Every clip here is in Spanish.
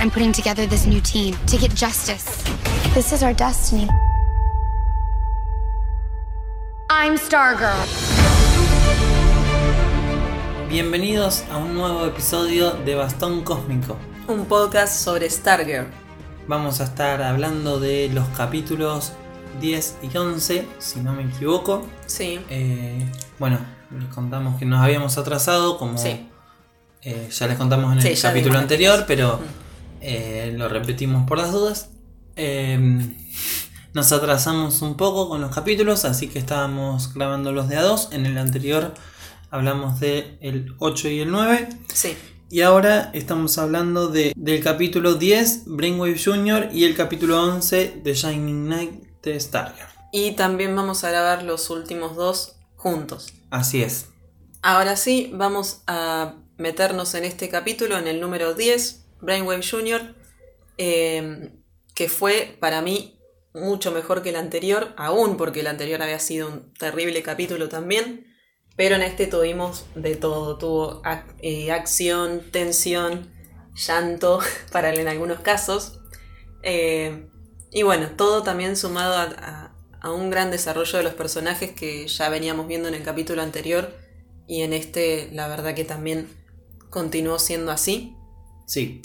I'm putting together this new team to get justice. This is our destiny. I'm Stargirl. Bienvenidos a un nuevo episodio de Bastón Cósmico. Un podcast sobre Stargirl. Vamos a estar hablando de los capítulos 10 y 11, si no me equivoco. Sí. Eh, bueno, les contamos que nos habíamos atrasado, como Sí. eh, ya les contamos en Sí, el capítulo anterior, pero Mm. Eh, lo repetimos por las dudas. Eh, nos atrasamos un poco con los capítulos, así que estábamos grabando los de a dos. En el anterior hablamos de el 8 y el 9. Sí. Y ahora estamos hablando de, del capítulo 10, Brainwave Jr. y el capítulo 11, The Shining Knight de Stargirl. Y también vamos a grabar los últimos dos juntos. Así es. Ahora sí, vamos a meternos en este capítulo, en el número 10, Brainwave Jr., eh, que fue para mí mucho mejor que el anterior, aún porque el anterior había sido un terrible capítulo también, pero en este tuvimos de todo, tuvo eh, acción, tensión, llanto, para en algunos casos, eh, y bueno, todo también sumado a un gran desarrollo de los personajes que ya veníamos viendo en el capítulo anterior y en este la verdad que también continuó siendo así. Sí.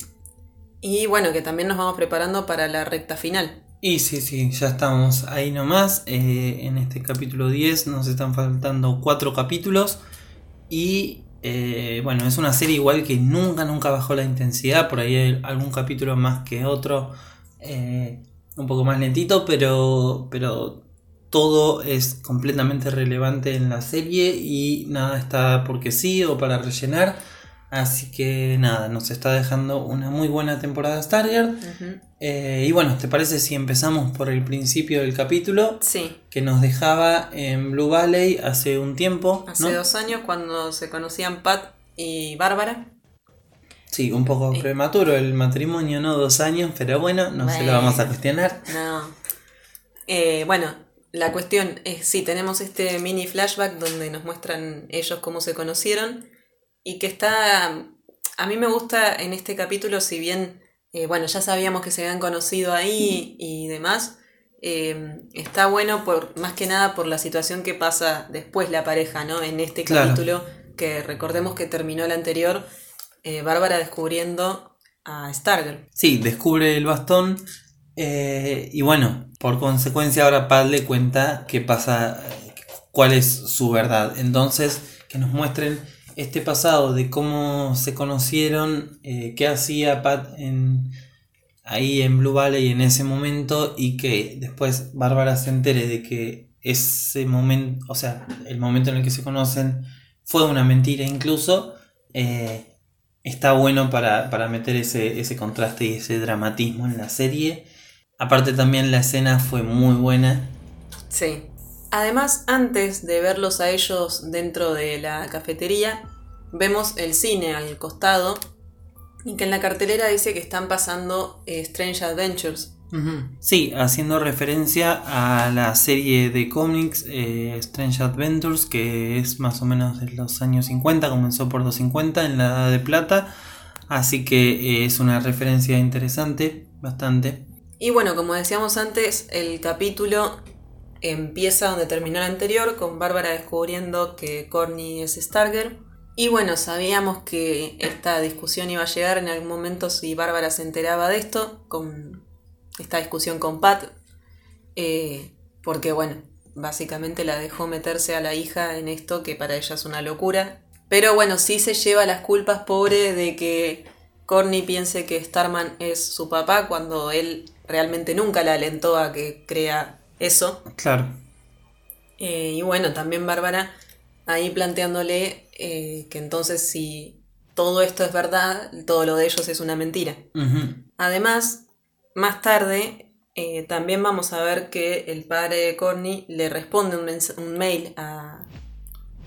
Y bueno, que también nos vamos preparando para la recta final. Y sí, sí, ya estamos ahí nomás. Eh, en este capítulo 10 nos están faltando cuatro capítulos. Y eh, bueno, es una serie igual que nunca, nunca bajó la intensidad. Por ahí hay algún capítulo más que otro. eh, un poco más lentito, pero, pero todo es completamente relevante en la serie. Y nada está porque sí o para rellenar. Así que nada, nos está dejando una muy buena temporada Stargirl. Eh, y bueno, ¿te parece si empezamos por el principio del capítulo? Sí, Que nos dejaba en Blue Valley hace un tiempo. hace ¿no? dos años cuando se conocían Pat y Bárbara. Sí, un poco Sí. prematuro el matrimonio, ¿no? Dos años, pero bueno, no se lo vamos a cuestionar. No. Eh, bueno, la cuestión es si tenemos este mini flashback donde nos muestran ellos cómo se conocieron y que está... A mí me gusta en este capítulo, si bien, eh, bueno, ya sabíamos que se habían conocido ahí y demás, eh, está bueno por más que nada por la situación que pasa después la pareja, ¿no? En este Claro. capítulo, que recordemos que terminó el anterior, eh, Bárbara descubriendo a Stargirl. Sí, descubre el bastón. eh, y bueno, por consecuencia ahora Pat le cuenta qué pasa, cuál es su verdad. Entonces, que nos muestren este pasado de cómo se conocieron, eh, qué hacía Pat en, ahí en Blue Valley en ese momento y que después Bárbara se entere de que ese momento, o sea, el momento en el que se conocen fue una mentira incluso. eh, está bueno para, para meter ese, ese contraste y ese dramatismo en la serie. Aparte también la escena fue muy buena. Sí. Además, antes de verlos a ellos dentro de la cafetería, vemos el cine al costado y que en la cartelera dice que están pasando eh, Strange Adventures. Sí, haciendo referencia a la serie de cómics eh, Strange Adventures, que es más o menos de los años 50, comenzó por los 50 en la Edad de Plata. Así que eh, es una referencia interesante, bastante. Y bueno, como decíamos antes, el capítulo empieza donde terminó el anterior, con Bárbara descubriendo que Corny es Stargirl. Y bueno, sabíamos que esta discusión iba a llegar en algún momento si Bárbara se enteraba de esto, con esta discusión con Pat, eh, porque bueno, básicamente la dejó meterse a la hija en esto que para ella es una locura. Pero bueno, sí se lleva las culpas, pobre, de que Corny piense que Starman es su papá cuando él realmente nunca la alentó a que crea eso. Claro. Eh, y bueno, también Bárbara ahí planteándole eh, que entonces si todo esto es verdad, todo lo de ellos es una mentira. Además, más tarde eh, también vamos a ver que el padre de Corny le responde un, mail a,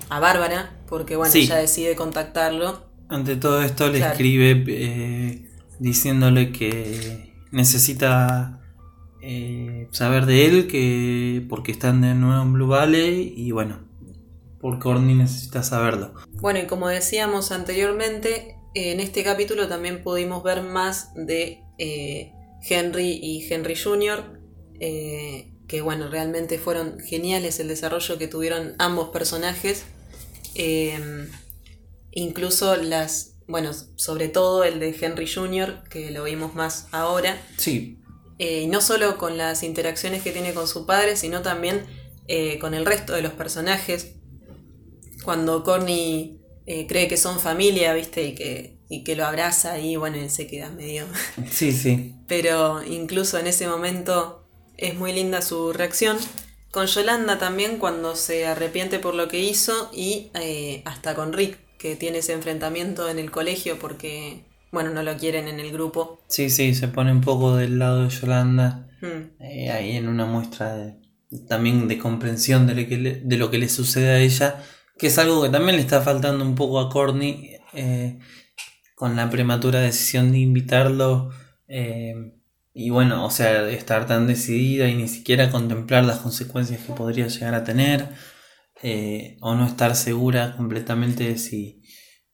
a Bárbara, porque bueno, Sí. ella decide contactarlo. Ante todo esto le Claro. escribe diciéndole que necesita eh, saber de él, que porque están de nuevo en Blue Valley y bueno, por Corny necesita saberlo. Bueno, y como decíamos anteriormente, en este capítulo también pudimos ver más de eh, Henry y Henry Jr., eh, que bueno, realmente fueron geniales el desarrollo que tuvieron ambos personajes. Eh, incluso las, bueno, sobre todo el de Henry Jr., que lo vimos más ahora. Sí. Eh, no solo con las interacciones que tiene con su padre, sino también eh, con el resto de los personajes. Cuando Corny eh, cree que son familia, ¿viste? Y que, y que lo abraza y bueno, él se queda medio... Sí, sí. Pero incluso en ese momento es muy linda su reacción. Con Yolanda también cuando se arrepiente por lo que hizo y eh, hasta con Rick que tiene ese enfrentamiento en el colegio porque, bueno, no lo quieren en el grupo. Sí, sí, se pone un poco del lado de Yolanda. Mm, eh, ahí en una muestra de, también de comprensión de lo, que le, de lo que le sucede a ella, que es algo que también le está faltando un poco a Courtney eh, con la prematura decisión de invitarlo. eh, y bueno, o sea, estar tan decidida y ni siquiera contemplar las consecuencias que podría llegar a tener, eh, o no estar segura completamente de si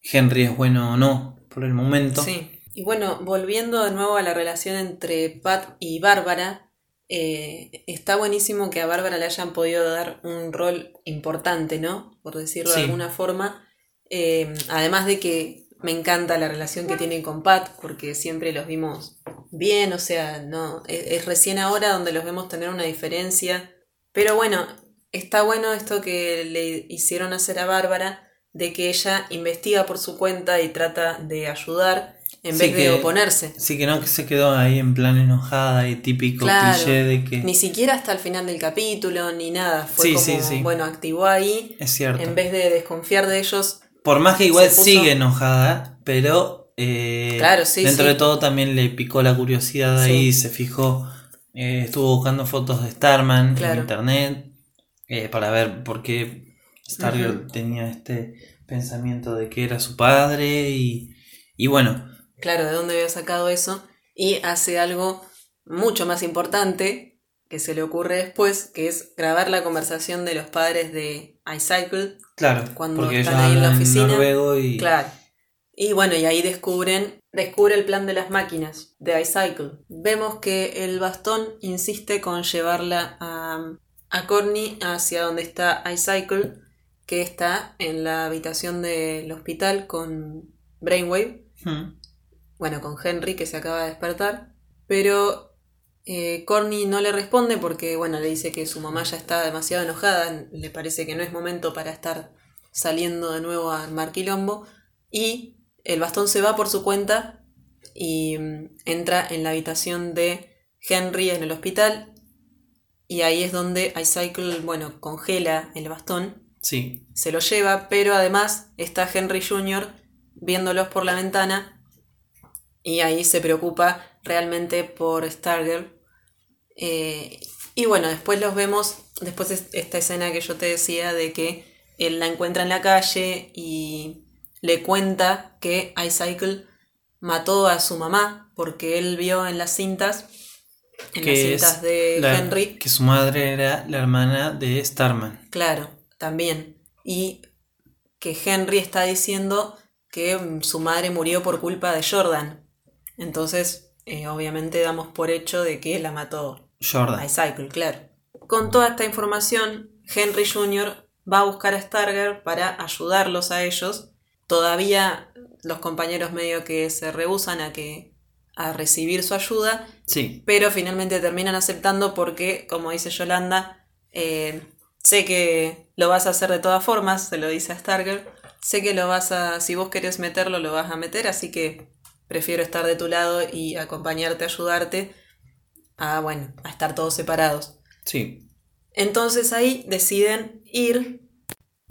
Henry es bueno o no por el momento. Sí. Y bueno, volviendo de nuevo a la relación entre Pat y Bárbara, eh, está buenísimo que a Bárbara le hayan podido dar un rol importante, ¿no? Por decirlo de alguna forma. Eh, además de que me encanta la relación que tienen con Pat, porque siempre los vimos bien, o sea, no es, es recién ahora donde los vemos tener una diferencia. Pero bueno, está bueno esto que le hicieron hacer a Bárbara, de que ella investiga por su cuenta y trata de ayudar en Sí, vez de oponerse. Sí, que no que se quedó ahí en plan enojada y típico Claro, cliché de que... Ni siquiera hasta el final del capítulo, ni nada. Fue Sí, como, sí, sí. bueno, activó ahí. Es cierto. En vez de desconfiar de ellos, Por más que igual puso- sigue enojada, pero eh, Claro, sí, dentro de todo también le picó la curiosidad ahí, se fijó, eh, estuvo buscando fotos de Starman Claro. en internet eh, para ver por qué Stargirl tenía este pensamiento de que era su padre y, y bueno, claro, de dónde había sacado eso. Y hace algo mucho más importante que se le ocurre después, que es grabar la conversación de los padres de iCycle. claro, Cuando porque están ahí en la oficina, y Claro. Y bueno, y ahí descubren, descubre el plan de las máquinas de iCycle. Vemos que el bastón insiste con llevarla a, a Courtney hacia donde está iCycle, que está en la habitación del hospital con Brainwave, Hmm, bueno, con Henry que se acaba de despertar, pero eh, Courtney no le responde porque, bueno, le dice que su mamá ya está demasiado enojada, le parece que no es momento para estar saliendo de nuevo a armar quilombo, y el bastón se va por su cuenta y mm, entra en la habitación de Henry en el hospital, y ahí es donde iCycle, bueno, congela el bastón sí, se lo lleva, pero además está Henry Jr. viéndolos por la ventana y ahí se preocupa realmente por Stargirl. Eh, y bueno, después los vemos, después es esta escena que yo te decía de que él la encuentra en la calle y le cuenta que iCycle mató a su mamá porque él vio en las cintas, en las que cintas es de la- Henry, que su madre era la hermana de Starman. Claro, también. Y que Henry está diciendo que mm, su madre murió por culpa de Jordan. Entonces, eh, obviamente damos por hecho de que la mató Jordan. iCycle, claro. Con toda esta información, Henry Jr. va a buscar a Stargirl para ayudarlos a ellos. Todavía los compañeros medio que se rehusan a que a recibir su ayuda, Sí, pero finalmente terminan aceptando porque, como dice Yolanda, eh, sé que lo vas a hacer de todas formas, se lo dice a Stargirl, sé que lo vas a, si vos querés meterlo, lo vas a meter, así que prefiero estar de tu lado y acompañarte, ayudarte, a, bueno, a estar todos separados. sí. Entonces ahí deciden ir,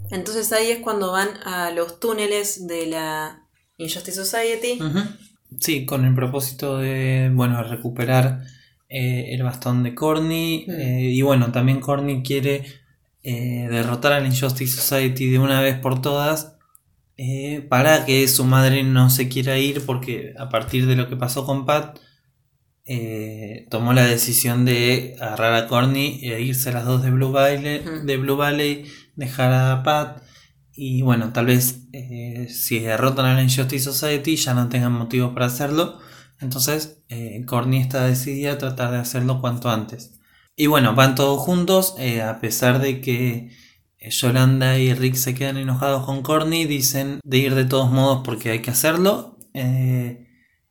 entonces ahí es cuando van a los túneles de la Injustice Society. Sí, con el propósito de, bueno, recuperar eh, el bastón de Corny. Mm. eh, y bueno, también Corny quiere eh, derrotar a la Injustice Society de una vez por todas. eh, para que su madre no se quiera ir porque a partir de lo que pasó con Pat eh, tomó la decisión de agarrar a Corny e irse a las dos de Blue Valley, de Blue Valley dejar a Pat Y bueno, tal vez eh, si derrotan a la Injustice Society ya no tengan motivos para hacerlo. Entonces, eh, Courtney está decidida a tratar de hacerlo cuanto antes. Y bueno, van todos juntos, eh, a pesar de que Yolanda y Rick se quedan enojados con Courtney, dicen de ir de todos modos porque hay que hacerlo.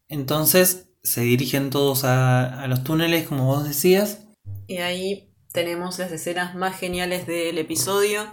entonces se dirigen todos a, a los túneles, como vos decías. Y ahí tenemos las escenas más geniales del episodio.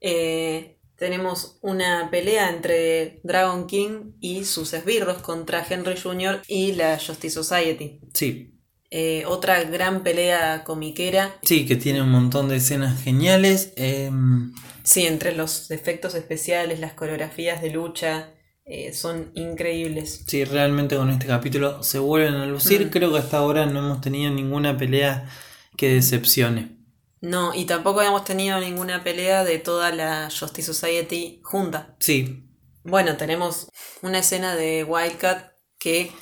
Eh, tenemos una pelea entre Dragon King y sus esbirros contra Henry Jr. y la Justice Society. Sí. Eh, otra gran pelea comiquera. Sí, que tiene un montón de escenas geniales. Em, sí, entre los efectos especiales, las coreografías de lucha, eh, son increíbles. Sí, realmente con este capítulo se vuelven a lucir. Mm. Creo que hasta ahora no hemos tenido ninguna pelea que decepcione. No, y tampoco habíamos tenido ninguna pelea de toda la Justice Society junta. Sí. Bueno, tenemos una escena de Wildcat que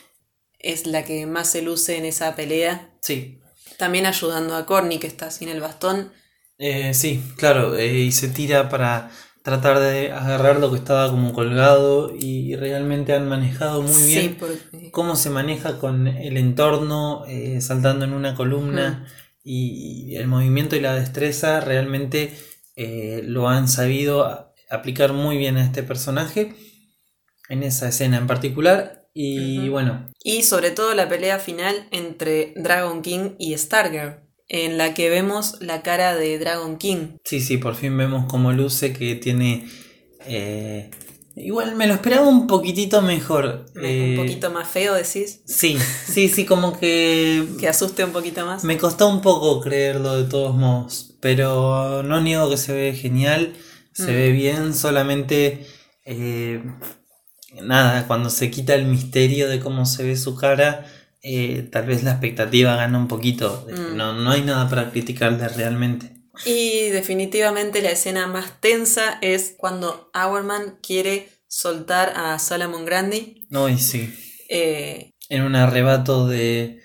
es la que más se luce en esa pelea. Sí. También ayudando a Corny, que está sin el bastón. Eh, sí, claro, eh, y se tira para tratar de agarrar lo que estaba como colgado y realmente han manejado muy bien cómo se maneja con el entorno, eh, saltando en una columna y el movimiento y la destreza realmente eh, lo han sabido aplicar muy bien a este personaje en esa escena en particular y bueno. Y sobre todo la pelea final entre Dragon King y Stargirl, en la que vemos la cara de Dragon King. Sí, sí, por fin vemos cómo luce que tiene eh, Igual me lo esperaba un poquitito mejor. un eh, poquito más feo, decís. Sí, sí, sí, como que. que asuste un poquito más. Me costó un poco creerlo de todos modos. Pero no niego que se ve genial, se ve mm. bien, solamente. Eh, nada, cuando se quita el misterio de cómo se ve su cara, eh, tal vez la expectativa gana un poquito. Mm. No, no hay nada para criticarle realmente. Y definitivamente la escena más tensa es cuando Hourman quiere soltar a Solomon Grandi. No, y sí. Eh, en un arrebato de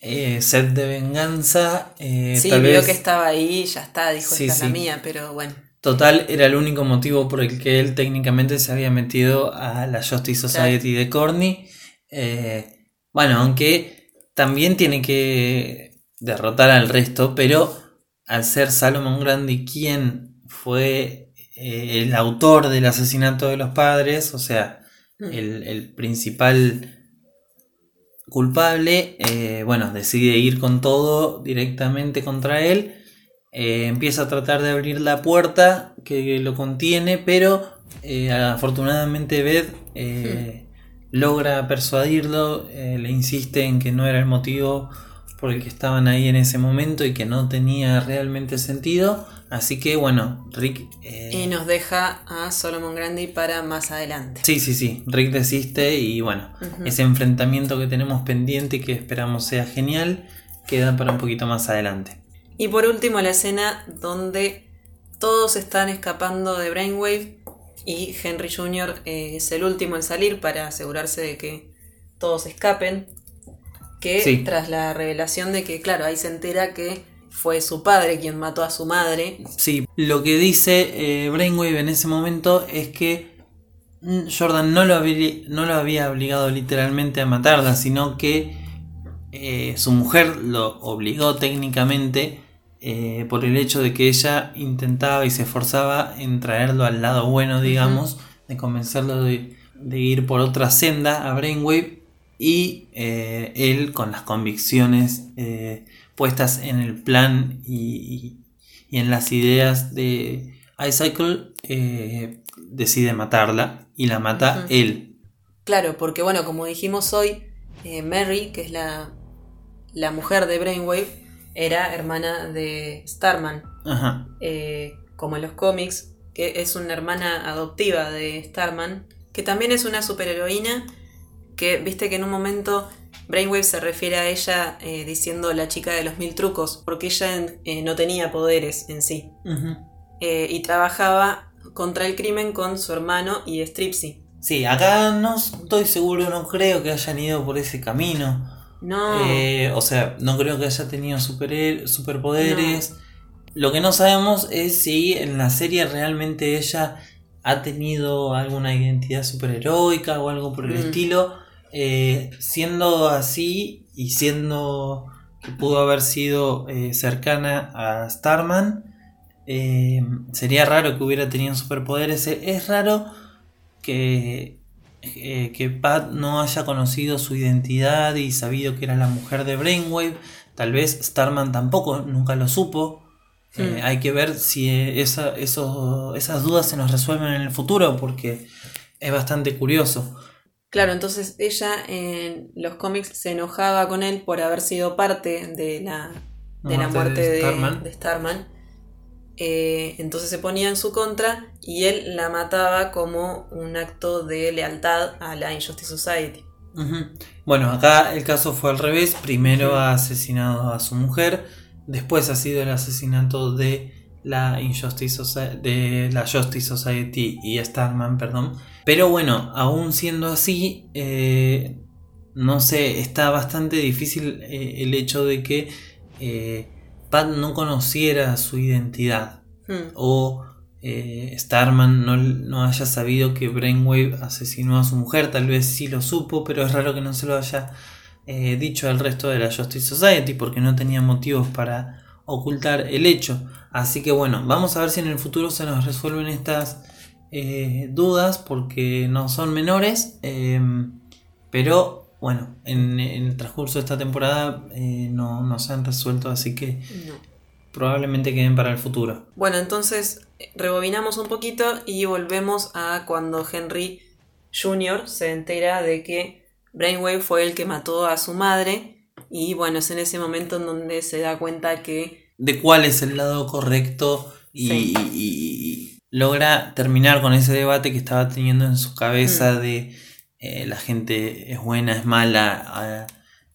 eh, sed de venganza. Eh, sí, vio que estaba ahí, ya está, dijo esta es la mía, pero bueno. Total, era el único motivo por el que él técnicamente se había metido a la Justice Society de Corny. Eh, bueno, aunque también tiene que derrotar al resto, pero al ser Salomon Grandi quien fue eh, el autor del asesinato de los padres, o sea, mm. el, principal culpable, eh, bueno, decide ir con todo directamente contra él. Eh, empieza a tratar de abrir la puerta que lo contiene, pero afortunadamente Beth mm. logra persuadirlo, le insiste en que no era el motivo por el que estaban ahí en ese momento y que no tenía realmente sentido. Así que bueno, Rick... Eh, y nos deja a Solomon Grandi para más adelante. Sí, sí, sí. Rick desiste y bueno, ese enfrentamiento que tenemos pendiente y que esperamos sea genial, queda para un poquito más adelante. Y por último la escena donde todos están escapando de Brainwave y Henry Jr. Eh, es el último en salir para asegurarse de que todos escapen que tras la revelación de que, claro, ahí se entera que fue su padre quien mató a su madre. Sí, lo que dice eh, Brainwave en ese momento es que mm, Jordan no lo, había, no lo había obligado literalmente a matarla, sino que eh, su mujer lo obligó técnicamente eh, por el hecho de que ella intentaba y se esforzaba en traerlo al lado bueno, digamos, de convencerlo de, de ir por otra senda a Brainwave y eh, él con las convicciones eh, puestas en el plan y, en las ideas de iCycle decide matarla y la mata él. Claro, porque bueno, como dijimos hoy, Mary, que es la, la, mujer de Brainwave, era hermana de Starman. como en los cómics, que es una hermana adoptiva de Starman, que también es una superheroína que viste que en un momento Brainwave se refiere a ella eh, diciendo la chica de los mil trucos, porque ella eh, no tenía poderes en sí. Eh, y trabajaba contra el crimen con su hermano y Stripsy. Sí, acá no estoy seguro, no creo que hayan ido por ese camino. No. o sea, no creo que haya tenido super, superpoderes. Lo que no sabemos es si en la serie realmente ella ha tenido alguna identidad superheroica o algo por el Mm. estilo, eh, siendo así y siendo que pudo haber sido eh, cercana a Starman, eh, sería raro que hubiera tenido superpoderes. Eh, Es raro que, eh, que Pat no haya conocido su identidad y sabido que era la mujer de Brainwave. Tal vez Starman tampoco, nunca lo supo. Eh, hay que ver si eh, esa- esas dudas se nos resuelven en el futuro porque es bastante curioso. Claro, entonces ella en los cómics se enojaba con él por haber sido parte de la, de la muerte de Starman. de Starman. Eh, entonces se ponía en su contra y él la mataba como un acto de lealtad a la Injustice Society. Bueno, acá el caso fue al revés. Primero ha asesinado a su mujer, después ha sido el asesinato de la Injustice Soci- de la Justice Society y Starman, perdón. Pero bueno, aún siendo así, eh, no sé, está bastante difícil eh, el hecho de que eh, Pat no conociera su identidad Hmm. o eh, Starman no, no haya sabido que Brainwave asesinó a su mujer, tal vez sí lo supo, pero es raro que no se lo haya eh, dicho al resto de la Justice Society porque no tenía motivos para ocultar el hecho. Así que bueno, vamos a ver si en el futuro se nos resuelven estas eh, dudas porque no son menores, eh, pero bueno, en, en el transcurso de esta temporada eh, no, no se han resuelto, así que No. probablemente queden para el futuro. Bueno, entonces rebobinamos un poquito y volvemos a cuando Henry Jr. se entera de que Brainwave fue el que mató a su madre y bueno, es en ese momento en donde se da cuenta que de cuál es el lado correcto y, Sí. y- y- y logra terminar con ese debate que estaba teniendo en su cabeza Mm. de eh, la gente es buena, es mala, eh,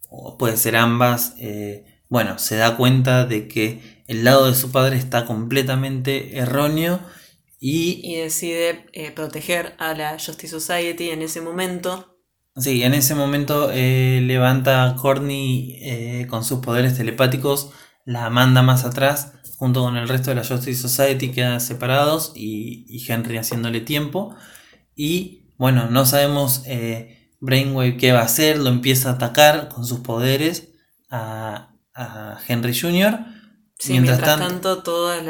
o puede ser ambas. eh, bueno, se da cuenta de que el lado de su padre está completamente erróneo y y decide eh, proteger a la Justice Society en ese momento. Sí, en ese momento levanta a Courtney con sus poderes telepáticos, la manda más atrás, junto con el resto de la Justice Society, quedan separados y, y Henry haciéndole tiempo. Y bueno, no sabemos eh, Brainwave qué va a hacer, lo empieza a atacar con sus poderes a, a Henry Jr. Sí, mientras, tanto, todos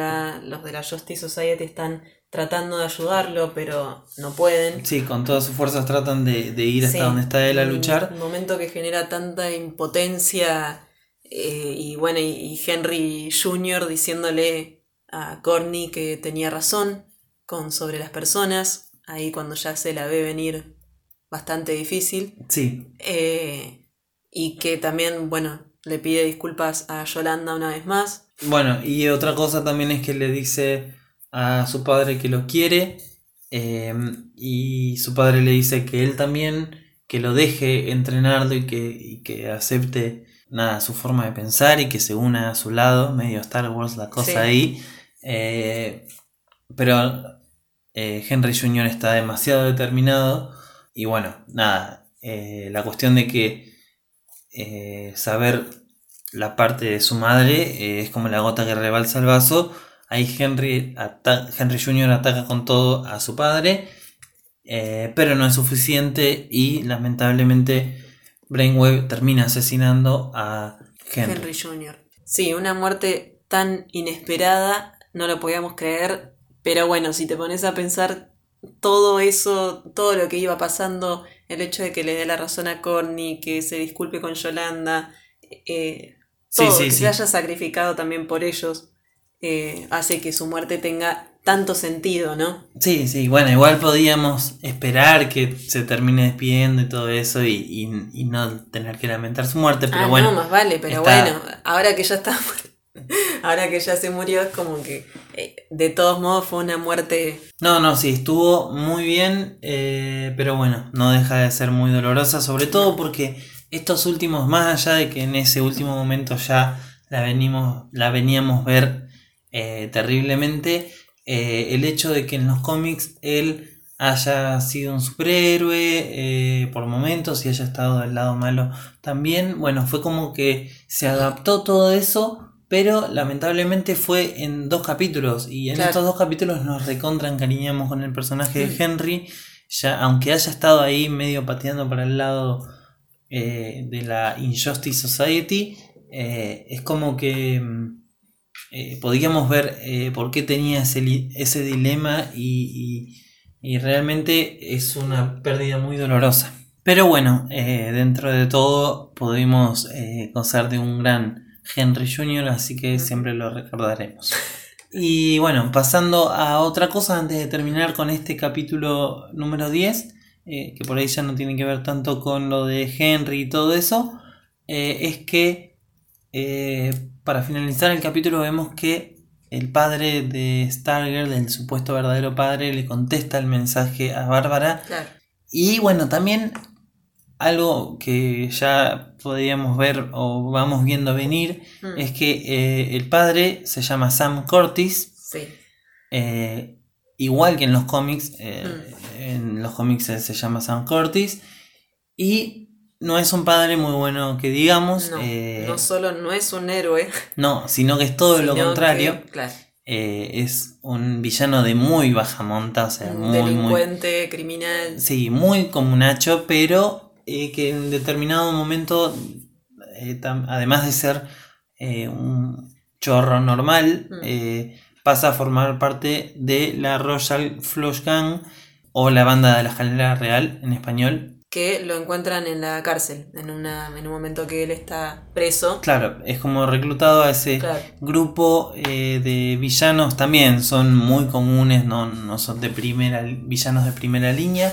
los de la Justice Society están tratando de ayudarlo, pero no pueden. Sí, con todas sus fuerzas tratan de, de ir hasta Sí, donde está él a luchar. Un momento que genera tanta impotencia eh, y bueno, y, y Henry Jr. diciéndole a Courtney que tenía razón con sobre las personas, ahí cuando ya se la ve venir bastante difícil, Sí, eh, y que también, bueno, le pide disculpas a Yolanda una vez más. Bueno, y otra cosa también es que le dice a su padre que lo quiere eh, y su padre le dice que él también, que lo deje entrenarlo y que, y que acepte nada, su forma de pensar y que se una a su lado, medio Star Wars la cosa Sí. ahí. Eh, pero eh, Henry Jr. está demasiado determinado y bueno, nada, eh, la cuestión de que eh, saber la parte de su madre es como la gota que rebalsa el vaso. Ahí Henry, Henry Jr. ataca con todo a su padre, pero no es suficiente y lamentablemente Brainwave termina asesinando a Henry. Henry Jr. Sí, una muerte tan inesperada, no lo podíamos creer, pero bueno, si te pones a pensar todo eso, todo lo que iba pasando, el hecho de que le dé la razón a Courtney, que se disculpe con Yolanda, eh, todo, sí, que sí. se haya sacrificado también por ellos, eh, hace que su muerte tenga tanto sentido, ¿no? Sí, sí, bueno, igual podíamos esperar que se termine despidiendo y todo eso y, y- y no tener que lamentar su muerte, pero ah, bueno. no, más vale, pero está- bueno, ahora que ya está, ahora que ya se murió, es como que eh, de todos modos fue una muerte. No, no, sí, estuvo muy bien, eh, pero bueno, no deja de ser muy dolorosa, sobre todo porque estos últimos, más allá de que en ese último momento ya la, venimos, la veníamos ver eh, terriblemente, el hecho de que en los cómics él haya sido un superhéroe por momentos y haya estado del lado malo también, bueno, fue como que se adaptó todo eso pero lamentablemente fue en dos capítulos y en Claro. estos dos capítulos nos recontra encariñamos con el personaje de Henry, ya aunque haya estado ahí medio pateando para el lado eh, de la Injustice Society, eh, es como que mm, eh, podíamos ver eh, por qué tenía ese, ese dilema y, y- y realmente es una pérdida muy dolorosa. Pero bueno, dentro de todo pudimos gozar de un gran Henry Jr., así que siempre lo recordaremos. Y bueno, pasando a otra cosa antes de terminar con este capítulo número 10, eh, que por ahí ya no tiene que ver tanto con lo de Henry y todo eso, eh, es que eh, para finalizar el capítulo vemos que el padre de Stargirl, el supuesto verdadero padre, le contesta el mensaje a Bárbara Claro. y bueno, también algo que ya podíamos ver o vamos viendo venir Mm. es que eh, el padre se llama Sam Curtis, Sí. eh, igual que en los cómics, eh, Mm. en los cómics se llama Sam Curtis y no es un padre muy bueno que digamos, No, no solo no es un héroe, no, sino que es todo lo contrario, que, claro, eh, es un villano de muy baja monta, o sea, un muy, muy, delincuente, criminal. Sí, muy como Nacho, pero eh, que en determinado momento, eh, tam- además de ser eh, un chorro normal, Mm. eh, pasa a formar parte de la Royal Flush Gang o la banda de la escalera real en español. que lo encuentran en la cárcel, en, una, en un momento que él está preso. Claro, es como reclutado a ese Claro. grupo de villanos también, son muy comunes, no, no son de primera, villanos de primera línea,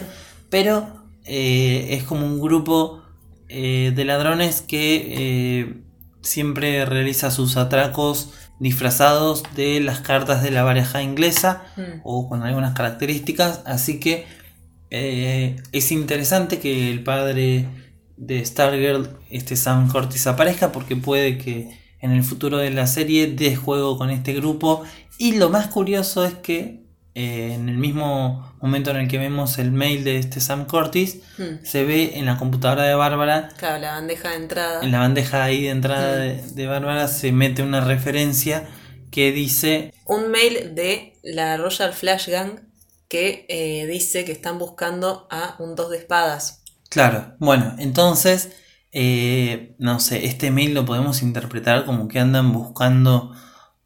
pero eh, es como un grupo eh, de ladrones que eh, siempre realiza sus atracos disfrazados de las cartas de la baraja inglesa Mm. o con algunas características, así que es interesante que el padre de Stargirl, este Sam Curtis, aparezca porque puede que en el futuro de la serie dé juego con este grupo y lo más curioso es que eh, en el mismo momento en el que vemos el mail de este Sam Curtis Mm. se ve en la computadora de Bárbara Claro, la bandeja de entrada. en la bandeja ahí de entrada Mm. de, de Bárbara se mete una referencia que dice Un mail de la Royal Flash Gang que eh, dice que están buscando a un dos de espadas. Claro, bueno, entonces, eh, no sé, este mail lo podemos interpretar como que andan buscando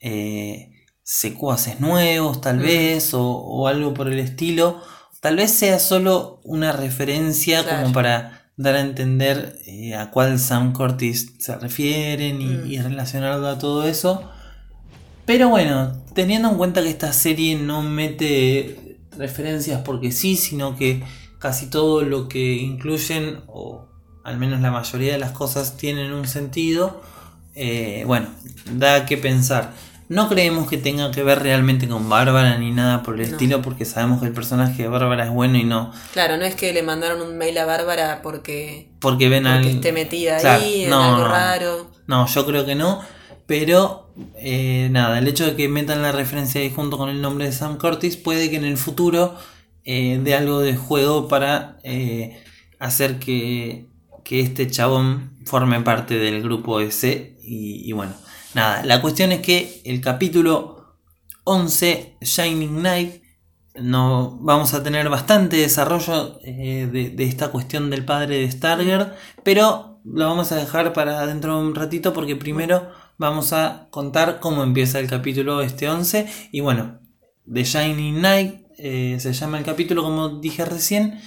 eh, secuaces nuevos, tal vez, o, o algo por el estilo. Tal vez sea solo una referencia Claro. como para dar a entender eh, a cuál Sam Curtis se refieren y, Mm. y relacionarlo a todo eso. Pero bueno, teniendo en cuenta que esta serie no mete referencias porque sí, sino que casi todo lo que incluyen, o al menos la mayoría de las cosas, tienen un sentido, eh, bueno, da que pensar. No creemos que tenga que ver realmente con Bárbara ni nada por el No. estilo, porque sabemos que el personaje de Bárbara es bueno y no Claro, no es que le mandaron un mail a Bárbara porque, porque ven porque al. esté metida Claro, ahí, en no, algo no. raro. No, yo creo que no. Pero eh, nada, el hecho de que metan la referencia ahí junto con el nombre de Sam Curtis puede que en el futuro eh, dé algo de juego para eh, hacer que, que este chabón forme parte del grupo ese. Y, y bueno, nada, la cuestión es que el capítulo 11, Shining Knight, no, vamos a tener bastante desarrollo eh, de, esta cuestión del padre de Stargirl, pero lo vamos a dejar para dentro de un ratito porque primero vamos a contar cómo empieza el capítulo este 11 y bueno, The Shining Knight eh, se llama el capítulo como dije recién,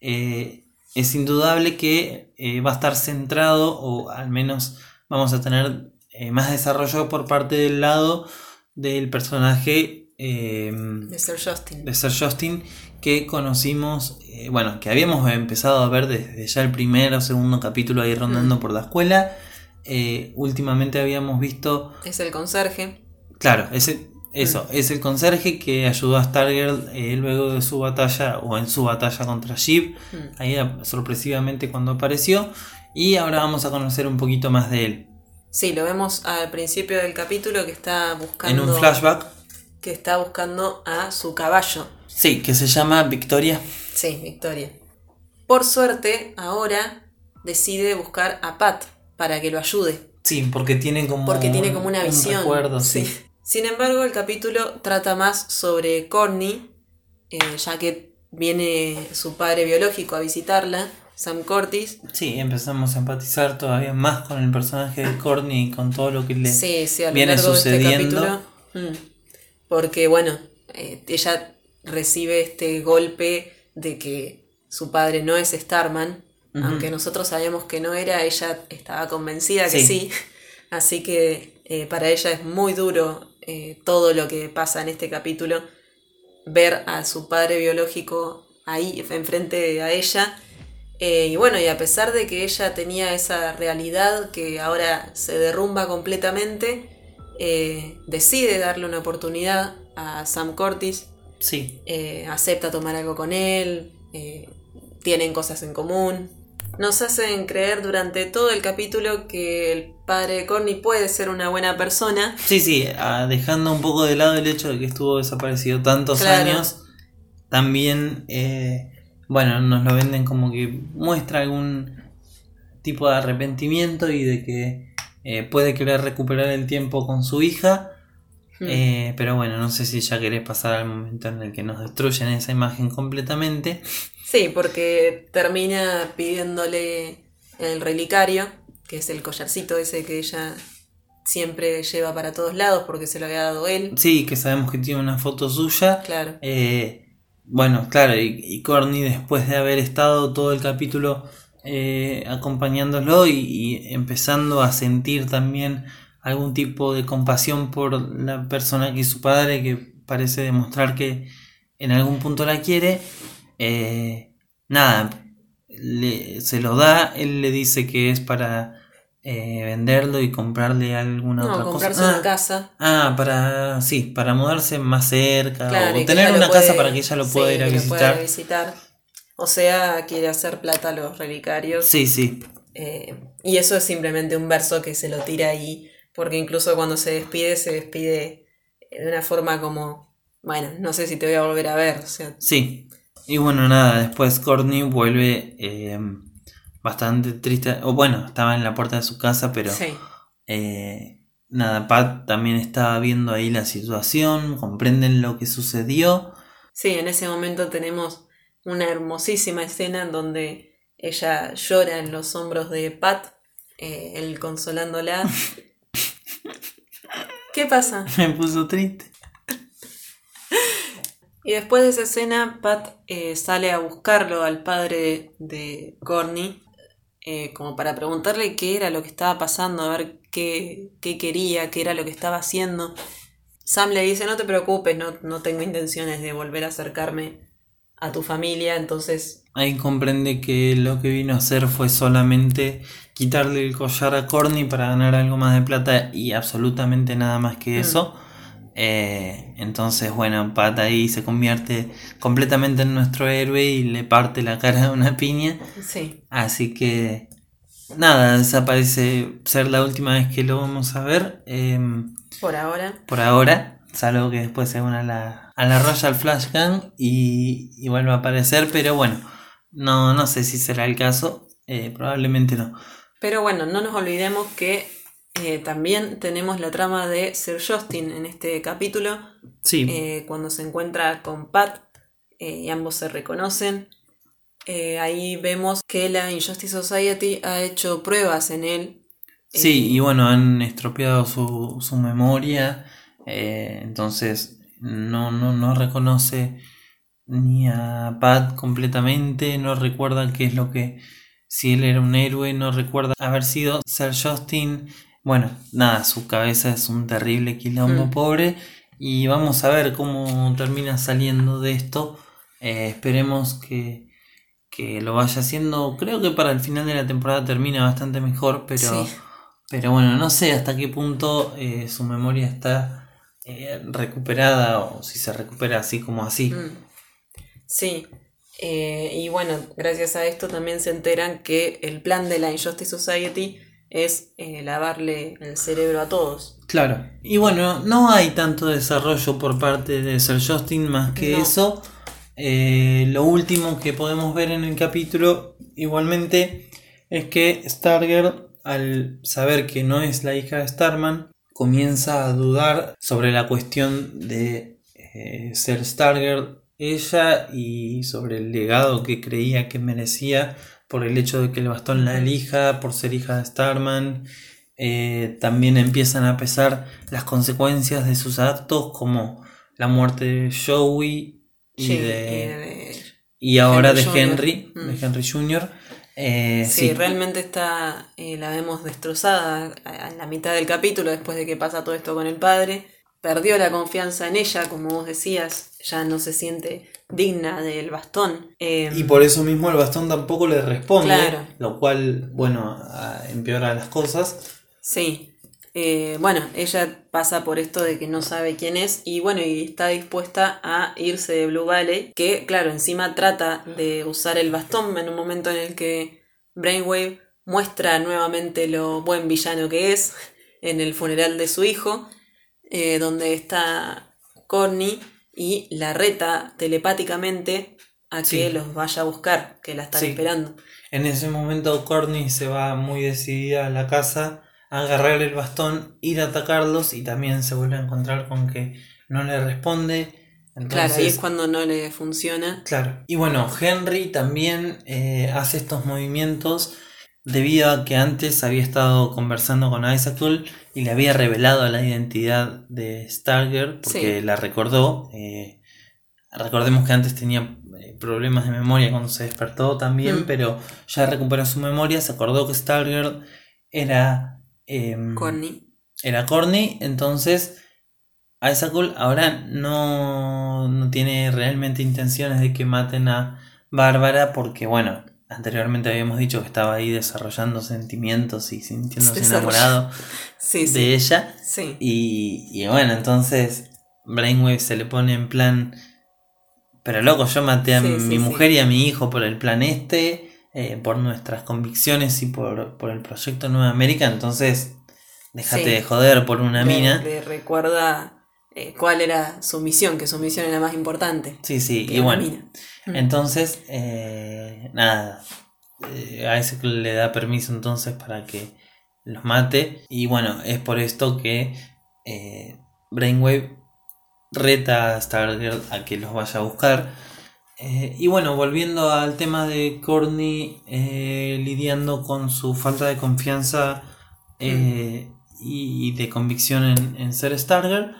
eh, es indudable que va a estar centrado o al menos vamos a tener eh, más desarrollo por parte del lado del personaje eh, De Sir Justin. de Sir Justin que conocimos, eh, bueno, que habíamos empezado a ver desde ya el primer o segundo capítulo ahí rondando Mm. por la escuela. Últimamente habíamos visto, Es el conserje. claro, ese, eso, es el conserje que ayudó a Stargirl eh, luego de su batalla o en su batalla contra Sheep, Mm. ahí sorpresivamente cuando apareció. Y ahora vamos a conocer un poquito más de él. Sí, lo vemos al principio del capítulo que está buscando. En un flashback, Que está buscando a su caballo. sí, que se llama Victoria. Sí, Victoria. Por suerte, ahora decide buscar a Pat para que lo ayude. Sí, porque tiene como, porque tiene como una un visión. recuerdo, sí. sí. Sin embargo, el capítulo trata más sobre Corny, eh, ya que viene su padre biológico a visitarla, Sam Cortis. Sí, empezamos a empatizar todavía más con el personaje de Courtney y con todo lo que le Sí, sí, a lo viene largo de este sucediendo. capítulo. mm, Porque, bueno, eh, ella recibe este golpe de que su padre no es Starman. Aunque nosotros sabíamos que no era, ella estaba convencida que Sí. sí. Así que eh, para ella es muy duro eh, todo lo que pasa en este capítulo. Ver a su padre biológico ahí enfrente a ella. Eh, y bueno, y a pesar de que ella tenía esa realidad que ahora se derrumba completamente, eh, decide darle una oportunidad a Sam Cortis, Sí, eh, acepta tomar algo con él, tienen cosas en común. Nos hacen creer durante todo el capítulo que el padre de Corny puede ser una buena persona. sí, sí, ah, dejando un poco de lado el hecho de que estuvo desaparecido tantos Claro. años, también, bueno, nos lo venden como que muestra algún tipo de arrepentimiento y de que eh, puede querer recuperar el tiempo con su hija. Hmm. Eh, pero bueno, no sé si ya querés pasar al momento en el que nos destruyen esa imagen completamente. Sí, porque termina pidiéndole el relicario, que es el collarcito ese que ella siempre lleva para todos lados porque se lo había dado él. Sí, que sabemos que tiene una foto suya. Claro. Eh, bueno, claro, y, y Corny después de haber estado todo el capítulo eh, acompañándolo y, y empezando a sentir también algún tipo de compasión por la persona que es su padre, que parece demostrar que en algún punto la quiere, eh, nada, le- se lo da, él le dice que es para eh, venderlo y comprarle alguna No, otra comprarse cosa. una Ah, casa. Ah, para, sí, para mudarse más cerca Claro, o tener una puede- casa para que ella lo pueda sí, ir a que lo pueda visitar. visitar. O sea, quiere hacer plata a los relicarios. Sí, sí, Eh, y eso es simplemente un verso que se lo tira ahí, porque incluso cuando se despide, se despide de una forma como, bueno, no sé si te voy a volver a ver. O sea, sí. Y bueno, nada, después Courtney vuelve eh, bastante triste. O bueno, estaba en la puerta de su casa, pero sí. eh, nada, Pat también estaba viendo ahí la situación, comprenden lo que sucedió. Sí, en ese momento tenemos una hermosísima escena en donde ella llora en los hombros de Pat, eh, él consolándola. ¿Qué pasa? Me puso triste. Y después de esa escena, Pat eh, sale a buscarlo al padre de Corny, eh, como para preguntarle qué era lo que estaba pasando, a ver qué, qué quería, qué era lo que estaba haciendo. Sam le dice, no te preocupes, no, no tengo intenciones de volver a acercarme a tu familia, entonces... Ahí comprende que lo que vino a hacer fue solamente quitarle el collar a Corny para ganar algo más de plata y absolutamente nada más que Mm. eso. Eh, entonces, bueno, Pat ahí se convierte completamente en nuestro héroe y le parte la cara de una piña. Sí, Así que, nada, esa parece ser la última vez que lo vamos a ver. em, por ahora. por ahora, salvo que después se una a la, a la Royal Flash Gang y, y vuelva a aparecer, pero bueno, no, no sé si será el caso, eh, probablemente no. Pero bueno, no nos olvidemos que eh, también tenemos la trama de Sir Justin en este capítulo. Sí, eh, cuando se encuentra con Pat eh, y ambos se reconocen. Ahí vemos que la Injustice Society ha hecho pruebas en él. sí, y bueno, han estropeado su, su memoria, entonces no, no, no reconoce ni a Pat completamente, no recuerda qué es lo que, si él era un héroe, no recuerda haber sido Sir Justin. Bueno, nada, su cabeza es un terrible quilombo Hmm. pobre y vamos a ver cómo termina saliendo de esto. Eh, esperemos que, que lo vaya haciendo. Creo que para el final de la temporada termina bastante mejor, pero, Sí. pero bueno, no sé hasta qué punto eh, su memoria está eh, recuperada o si se recupera así como así. mm, Sí. Eh, y bueno, gracias a esto también se enteran que el plan de la Injustice Society es eh, lavarle el cerebro a todos. Claro. Y bueno, no hay tanto desarrollo por parte de Sir Justin más que No. eso. Eh, lo último que podemos ver en el capítulo igualmente es que Stargirl al saber que no es la hija de Starman, comienza a dudar sobre la cuestión de eh, ser Stargirl ella y sobre el legado que creía que merecía por el hecho de que el bastón la elija, por ser hija de Starman. Eh, también empiezan a pesar las consecuencias de sus actos como la muerte de Joey y, Sí, de, y de- y ahora Henry de Jr.. Henry, Mm. de Henry Jr. Eh, Sí, sí, realmente está, eh, la vemos destrozada a- en la mitad del capítulo después de que pasa todo esto con el padre. Perdió la confianza en ella, como vos decías, ya no se siente digna del bastón. Eh, Y por eso mismo el bastón tampoco le responde, Claro. lo cual, bueno, empeora las cosas. Sí. Eh, bueno, ella pasa por esto de que no sabe quién es y bueno, y está dispuesta a irse de Blue Valley, que claro, encima trata de usar el bastón en un momento en el que Brainwave muestra nuevamente lo buen villano que es en el funeral de su hijo, eh, donde está Corny y la reta telepáticamente a que los vaya a buscar, que la están Sí. esperando. En ese momento Courtney se va muy decidida a la casa a agarrar el bastón, ir a atacarlos y también se vuelve a encontrar con que no le responde. Entonces, Claro, ahí es cuando no le funciona. Claro. Y bueno, Henry también eh, hace estos movimientos debido a que antes había estado conversando con Isaac y le había revelado la identidad de Stargirl porque Sí. la recordó. eh, recordemos que antes tenía eh, problemas de memoria cuando se despertó también, Mm. pero ya recuperó su memoria, se acordó que Stargirl era... em, Corny. era Corny, entonces Isaac ahora no, no tiene realmente intenciones de que maten a Bárbara porque, bueno, anteriormente habíamos dicho que estaba ahí desarrollando sentimientos y sintiéndose enamorado Sí, sí. de ella. Sí. Y, y bueno, entonces Brainwave se le pone en plan, pero loco, yo maté a mi mujer y a mi hijo por el plan este, eh, por nuestras convicciones y por, por el proyecto Nueva América, entonces déjate de joder por una Le- mina. Le recuerda eh, cuál era su misión, que su misión era más importante. Sí, sí, y bueno, mina. Mm. entonces, eh, nada, eh, a ese le da permiso entonces para que los mate. Y bueno, es por esto que eh, Brainwave reta a Stargirl a que los vaya a buscar. Eh, y bueno, volviendo al tema de Courtney eh, lidiando con su falta de confianza eh, y, y de convicción en, en ser Stargirl,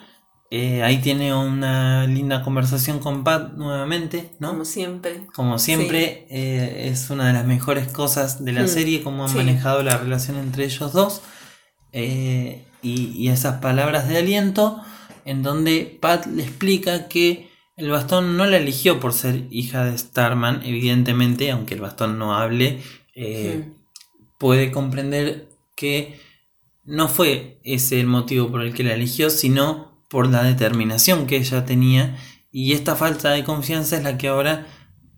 eh, ahí tiene una linda conversación con Pat nuevamente, ¿no? Como siempre. Como siempre, eh, es una de las mejores cosas de la Mm, serie, cómo han sí. manejado la relación entre ellos dos. eh, y, y esas palabras de aliento, en donde Pat le explica que el bastón no la eligió por ser hija de Starman, evidentemente, aunque el bastón no hable, eh, Mm. puede comprender que no fue ese el motivo por el que la eligió, sino por la determinación que ella tenía. Y esta falta de confianza es la que ahora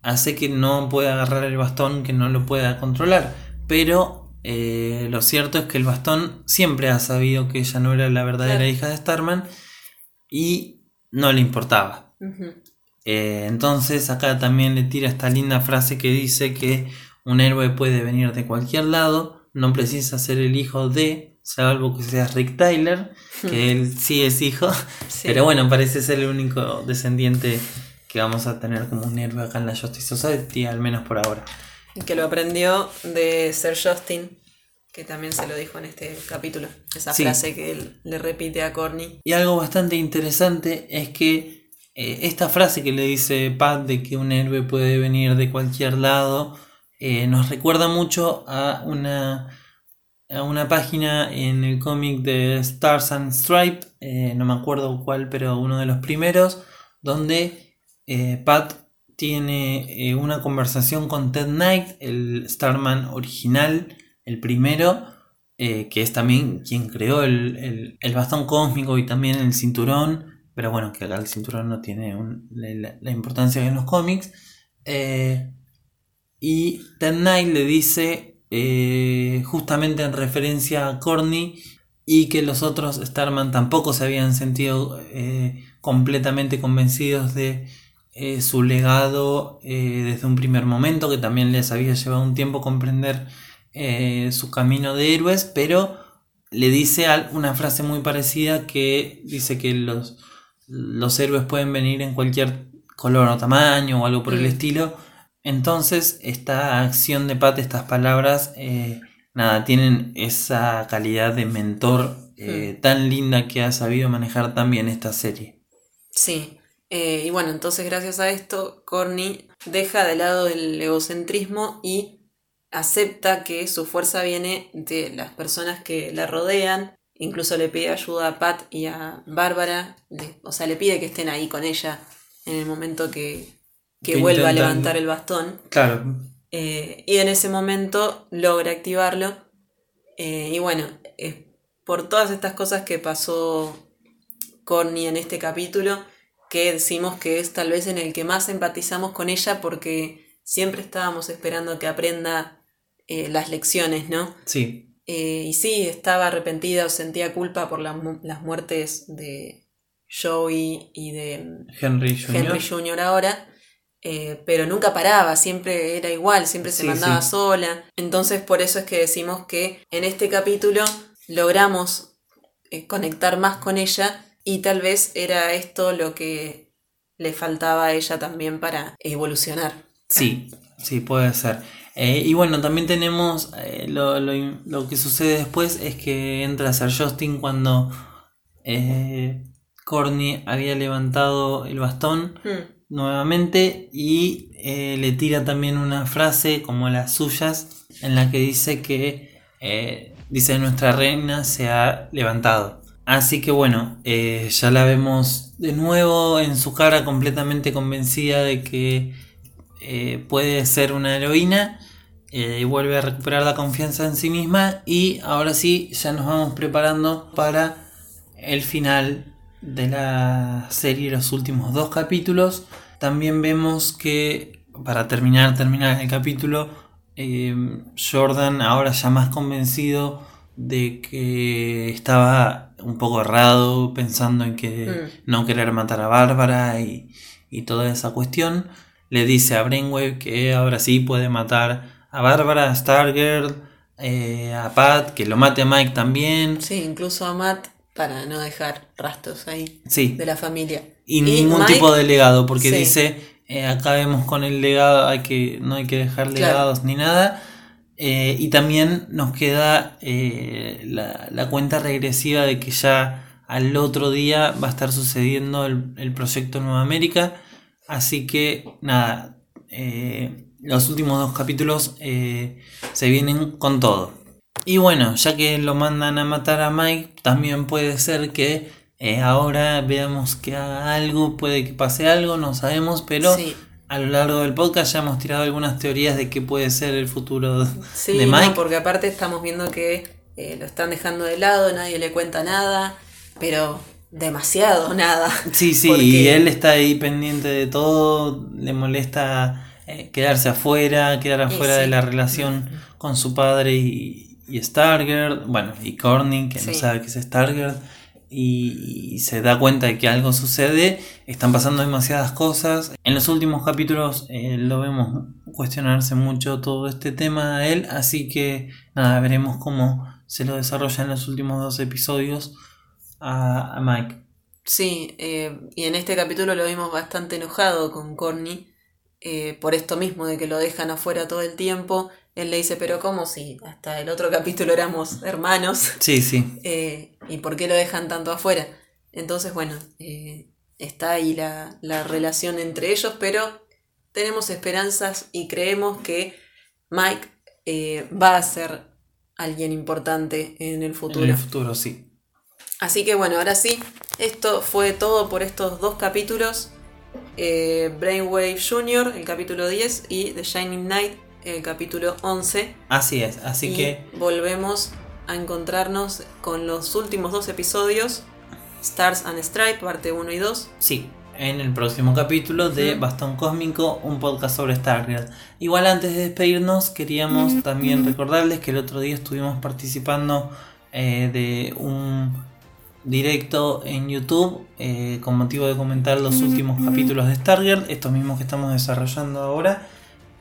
hace que no pueda agarrar el bastón, que no lo pueda controlar. Pero eh, lo cierto es que el bastón siempre ha sabido que ella no era la verdadera Claro. hija de Starman y no le importaba. Eh, entonces acá también le tira esta linda frase que dice que un héroe puede venir de cualquier lado, no precisa ser el hijo de, salvo que sea Rick Tyler, que él sí es hijo, Sí. pero bueno, parece ser el único descendiente que vamos a tener como un héroe acá en la Justice Society, al menos por ahora. Y que lo aprendió de Sir Justin, que también se lo dijo en este capítulo. Esa Sí. frase que él le repite a Corny. Y algo bastante interesante es que eh, esta frase que le dice Pat de que un héroe puede venir de cualquier lado eh, nos recuerda mucho a una, una página en el cómic de Stars and Stripe, eh, no me acuerdo cuál, pero uno de los primeros, donde eh, Pat tiene eh, una conversación con Ted Knight, el Starman original, el primero, que es también quien creó el, el- el bastón cósmico y también el cinturón, pero bueno, que acá el cinturón no tiene la, la- importancia que en los cómics. Y Ted Knight le dice, eh, justamente en referencia a Corny, y que los otros Starman tampoco se habían sentido eh, completamente convencidos de eh, su legado eh, desde un primer momento, que también les había llevado un tiempo comprender su camino de héroes, pero le dice una frase muy parecida que dice que los, los héroes pueden venir en cualquier color o tamaño o algo por el Mm. estilo. Entonces, esta acción de Pat, estas palabras, eh, nada, tienen esa calidad de mentor eh, tan linda que ha sabido manejar también esta serie. Sí. Eh, y bueno, entonces gracias a esto, Corny deja de lado el egocentrismo y acepta que su fuerza viene de las personas que la rodean. Incluso le pide ayuda a Pat y a Bárbara. o sea, le pide que estén ahí con ella en el momento que, que Que vuelva a levantar el bastón. Claro, Eh, y en ese momento logra activarlo. Eh, y bueno, por todas estas cosas que pasó Corny en este capítulo, que decimos que es tal vez en el que más empatizamos con ella porque siempre estábamos esperando que aprenda eh, las lecciones, ¿no? sí, y sí, estaba arrepentida o sentía culpa por la mu- las muertes de Joey y de Henry Jr. Henry Jr. ahora, eh, pero nunca paraba, siempre era igual, siempre se Sí, mandaba sí. sola. Entonces por eso es que decimos que en este capítulo logramos eh, conectar más con ella y tal vez era esto lo que le faltaba a ella también para evolucionar. Sí, sí, puede ser. Eh, y bueno, también tenemos lo, lo, lo que sucede después es que entra a ser Justin cuando Corny había levantado el bastón Hmm, nuevamente y eh, le tira también una frase como las suyas en la que dice que eh, dice nuestra reina se ha levantado. Así que bueno, eh, ya la vemos de nuevo en su cara completamente convencida de que puede ser una heroína y vuelve a recuperar la confianza en sí misma y ahora sí ya nos vamos preparando para el final de la serie, los últimos dos capítulos. También vemos que para terminar, terminar el capítulo, eh, Jordan ahora ya más convencido de que estaba un poco errado pensando en que Mm. no querer matar a Bárbara y, y toda esa cuestión. Le dice a Brainwave que ahora sí puede matar a Bárbara, a Stargirl, eh, a Pat, que lo mate a Mike también. Sí, incluso a Matt para no dejar rastros ahí Sí, de la familia. y ningún Mike- tipo de legado, porque Sí. dice, eh, acá vemos con el legado, hay que, no hay que dejar Claro. legados ni nada. Eh, y también nos queda eh, la, la cuenta regresiva de que ya al otro día va a estar sucediendo el, el proyecto Nueva América. Así que nada, eh, los últimos dos capítulos eh, se vienen con todo. Y bueno, ya que lo mandan a matar a Mike, también puede ser que eh, ahora veamos que haga algo, puede que pase algo, no sabemos, pero Sí. a lo largo del podcast ya hemos tirado algunas teorías de qué puede ser el futuro Sí, de no, Mike. porque aparte estamos viendo que eh, lo están dejando de lado, nadie le cuenta nada, pero demasiado nada. Sí, sí, Porque- y él está ahí pendiente de todo, le molesta eh, quedarse afuera, quedar afuera sí. de la relación con su padre y, y Stargirl, bueno, y Corny, que no sabe que es Stargirl, y, y se da cuenta de que algo sucede, están pasando demasiadas cosas. En los últimos capítulos eh, lo vemos cuestionarse mucho todo este tema a él, así que nada, veremos cómo se lo desarrolla en los últimos dos episodios a, a Mike. Sí, eh, y en este capítulo lo vimos bastante enojado con Corny eh, por esto mismo de que lo dejan afuera todo el tiempo. Él le dice, pero ¿cómo si hasta el otro capítulo éramos hermanos? Sí, sí. Eh, ¿Y por qué lo dejan tanto afuera? Entonces, bueno, eh, está ahí la, la relación entre ellos, pero tenemos esperanzas y creemos que Mike eh, va a ser alguien importante en el futuro. En el futuro, sí. Así que bueno, ahora sí, esto fue todo por estos dos capítulos. Eh, Brainwave Jr., el capítulo 10, y The Shining Knight, el capítulo 11. Así es, así y que volvemos a encontrarnos con los últimos dos episodios, Stars and Stripe, parte 1 y 2. sí, en el próximo capítulo de. Bastón Cósmico, un podcast sobre Stargirl. Igual antes de despedirnos, queríamos también recordarles que el otro día estuvimos participando eh, de un directo en YouTube eh, con motivo de comentar los últimos capítulos de Stargirl, estos mismos que estamos desarrollando ahora.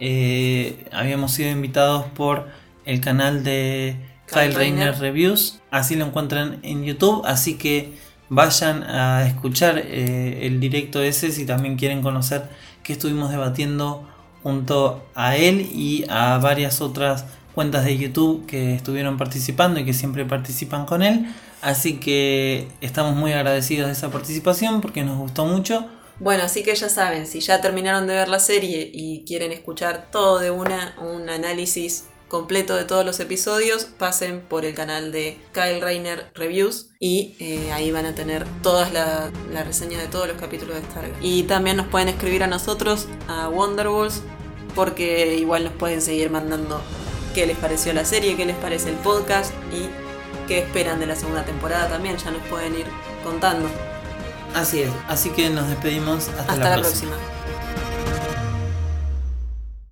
Eh, habíamos sido invitados por el canal de Kyle Rayner. Reviews. Así lo encuentran en YouTube. Así que vayan a escuchar eh, el directo ese si también quieren conocer que estuvimos debatiendo junto a él y a varias otras cuentas de YouTube que estuvieron participando y que siempre participan con él. Así que estamos muy agradecidos de esa participación porque nos gustó mucho. Bueno, así que ya saben, si ya terminaron de ver la serie y quieren escuchar todo de una, un análisis completo de todos los episodios, pasen por el canal de Kyle Rayner Reviews y eh, ahí van a tener todas las la reseñas de todos los capítulos de Stargate. Y también nos pueden escribir a nosotros, a Wonderwalls, porque igual nos pueden seguir mandando qué les pareció la serie, qué les parece el podcast y qué esperan de la segunda temporada también, ya nos pueden ir contando. Así es, así que nos despedimos hasta, Hasta, la próxima.